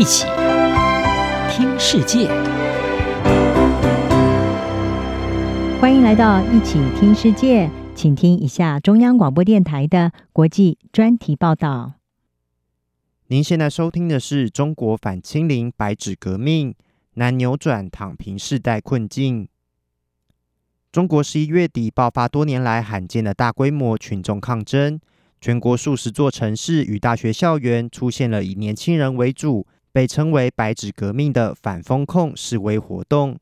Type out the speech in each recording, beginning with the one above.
一起听世界，欢迎来到一起听世界，请听一下中央广播电台的国际专题报道。您现在收听的是中国反清零白纸革命，难扭转躺平世代困境。中国十一月底爆发多年来罕见的大规模群众抗争。全国数十座城市与大学校园出现了以年轻人为主、被称为“白纸革命”的反封控示威活动。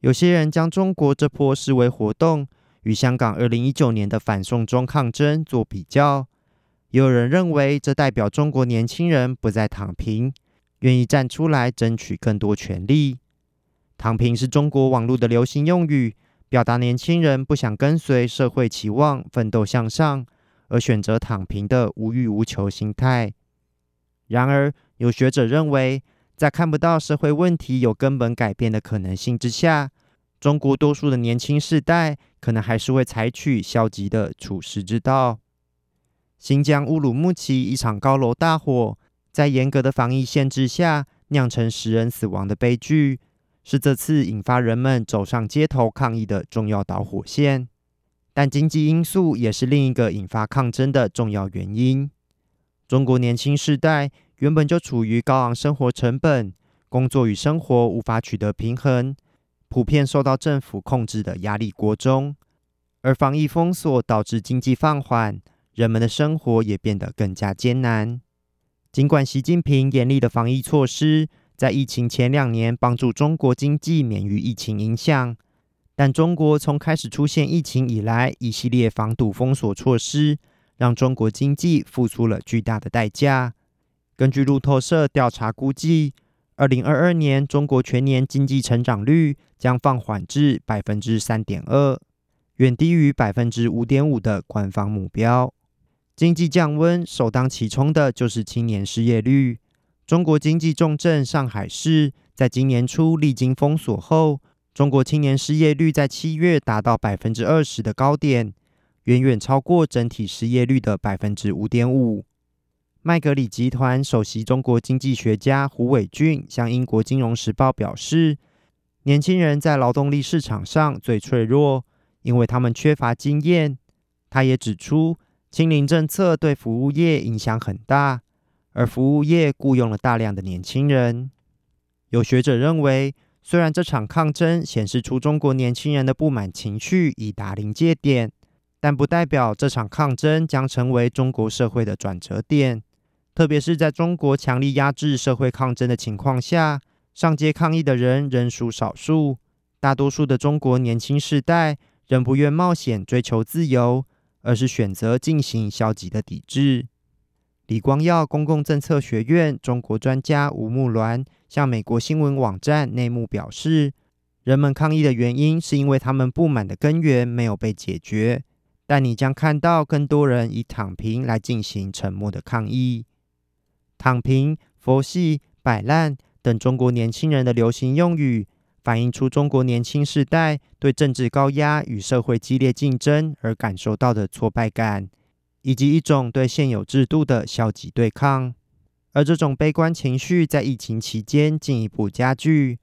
有些人将中国这波示威活动与香港二零一九年的反送中抗争做比较，也有人认为这代表中国年轻人不再躺平，愿意站出来争取更多权利。躺平是中国网络的流行用语，表达年轻人不想跟随社会期望，奋斗向上。而选择躺平的无欲无求心态。然而，有学者认为，在看不到社会问题有根本改变的可能性之下，中国多数的年轻世代可能还是会采取消极的处世之道。新疆乌鲁木齐一场高楼大火，在严格的防疫限制下酿成十人死亡的悲剧，是这次引发人们走上街头抗议的重要导火线。但经济因素也是另一个引发抗争的重要原因。中国年轻世代原本就处于高昂生活成本、工作与生活无法取得平衡、普遍受到政府控制的压力锅中，而防疫封锁导致经济放缓，人们的生活也变得更加艰难。尽管习近平严厉的防疫措施在疫情前两年帮助中国经济免于疫情影响。但中国从开始出现疫情以来，一系列防堵封锁措施，让中国经济付出了巨大的代价。根据路透社调查估计，二零二二年中国全年经济成长率将放缓至百分之三点二，远低于百分之五点五的官方目标。经济降温首当其冲的就是青年失业率。中国经济重镇上海市在今年初历经封锁后，中国青年失业率在七月达到百分之二十的高点，远远超过整体失业率的百分之五点五。麦格里集团首席中国经济学家胡伟俊向英国金融时报表示，年轻人在劳动力市场上最脆弱，因为他们缺乏经验。他也指出，清零政策对服务业影响很大，而服务业雇佣了大量的年轻人。有学者认为，虽然这场抗争显示出中国年轻人的不满情绪已达临界点，但不代表这场抗争将成为中国社会的转折点。特别是在中国强力压制社会抗争的情况下，上街抗议的人仍属少数，大多数的中国年轻世代仍不愿冒险追求自由，而是选择进行消极的抵制。李光耀公共政策学院中国专家吴木鸾向美国新闻网站内幕表示，人们抗议的原因是因为他们不满的根源没有被解决。但你将看到更多人以躺平来进行沉默的抗议。躺平、佛系、摆烂等中国年轻人的流行用语，反映出中国年轻世代对政治高压与社会激烈竞争而感受到的挫败感。以及一种对现有制度的消极对抗，而这种悲观情绪在疫情期间进一步加剧。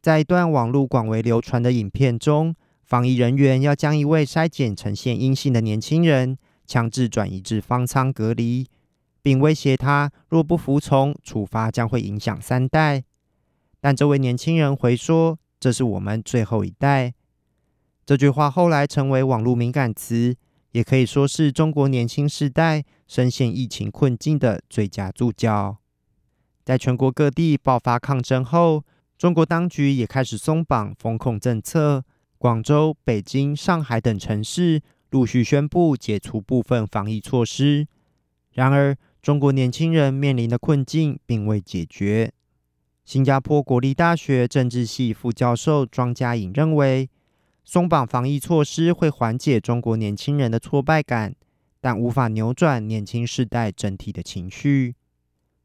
在一段网络广为流传的影片中，防疫人员要将一位筛检呈现阴性的年轻人强制转移至方舱隔离，并威胁他若不服从，处罚将会影响三代。但这位年轻人回说：“这是我们最后一代。”这句话后来成为网络敏感词。也可以说是中国年轻世代深陷疫情困境的最佳注脚。在全国各地爆发抗争后，中国当局也开始松绑封控政策。广州、北京、上海等城市陆续宣布解除部分防疫措施。然而，中国年轻人面临的困境并未解决。新加坡国立大学政治系副教授庄家颖认为，松绑防疫措施会缓解中国年轻人的挫败感，但无法扭转年轻世代整体的情绪。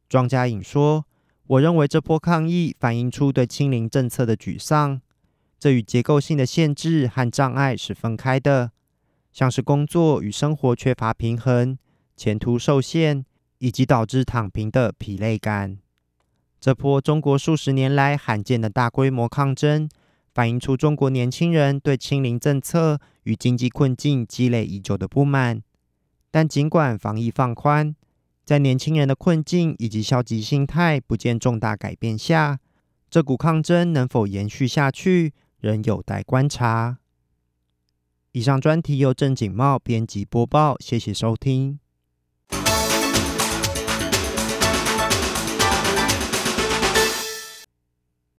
庄家颖说：“我认为这波抗议反映出对清零政策的沮丧，这与结构性的限制和障碍是分开的，像是工作与生活缺乏平衡、前途受限，以及导致躺平的疲累感。”这波中国数十年来罕见的大规模抗争，反映出中国年轻人对清零政策与经济困境积累已久的不满。但尽管防疫放宽，在年轻人的困境以及消极心态不见重大改变下，这股抗争能否延续下去，仍有待观察。以上专题由郑景茂编辑播报，谢谢收听。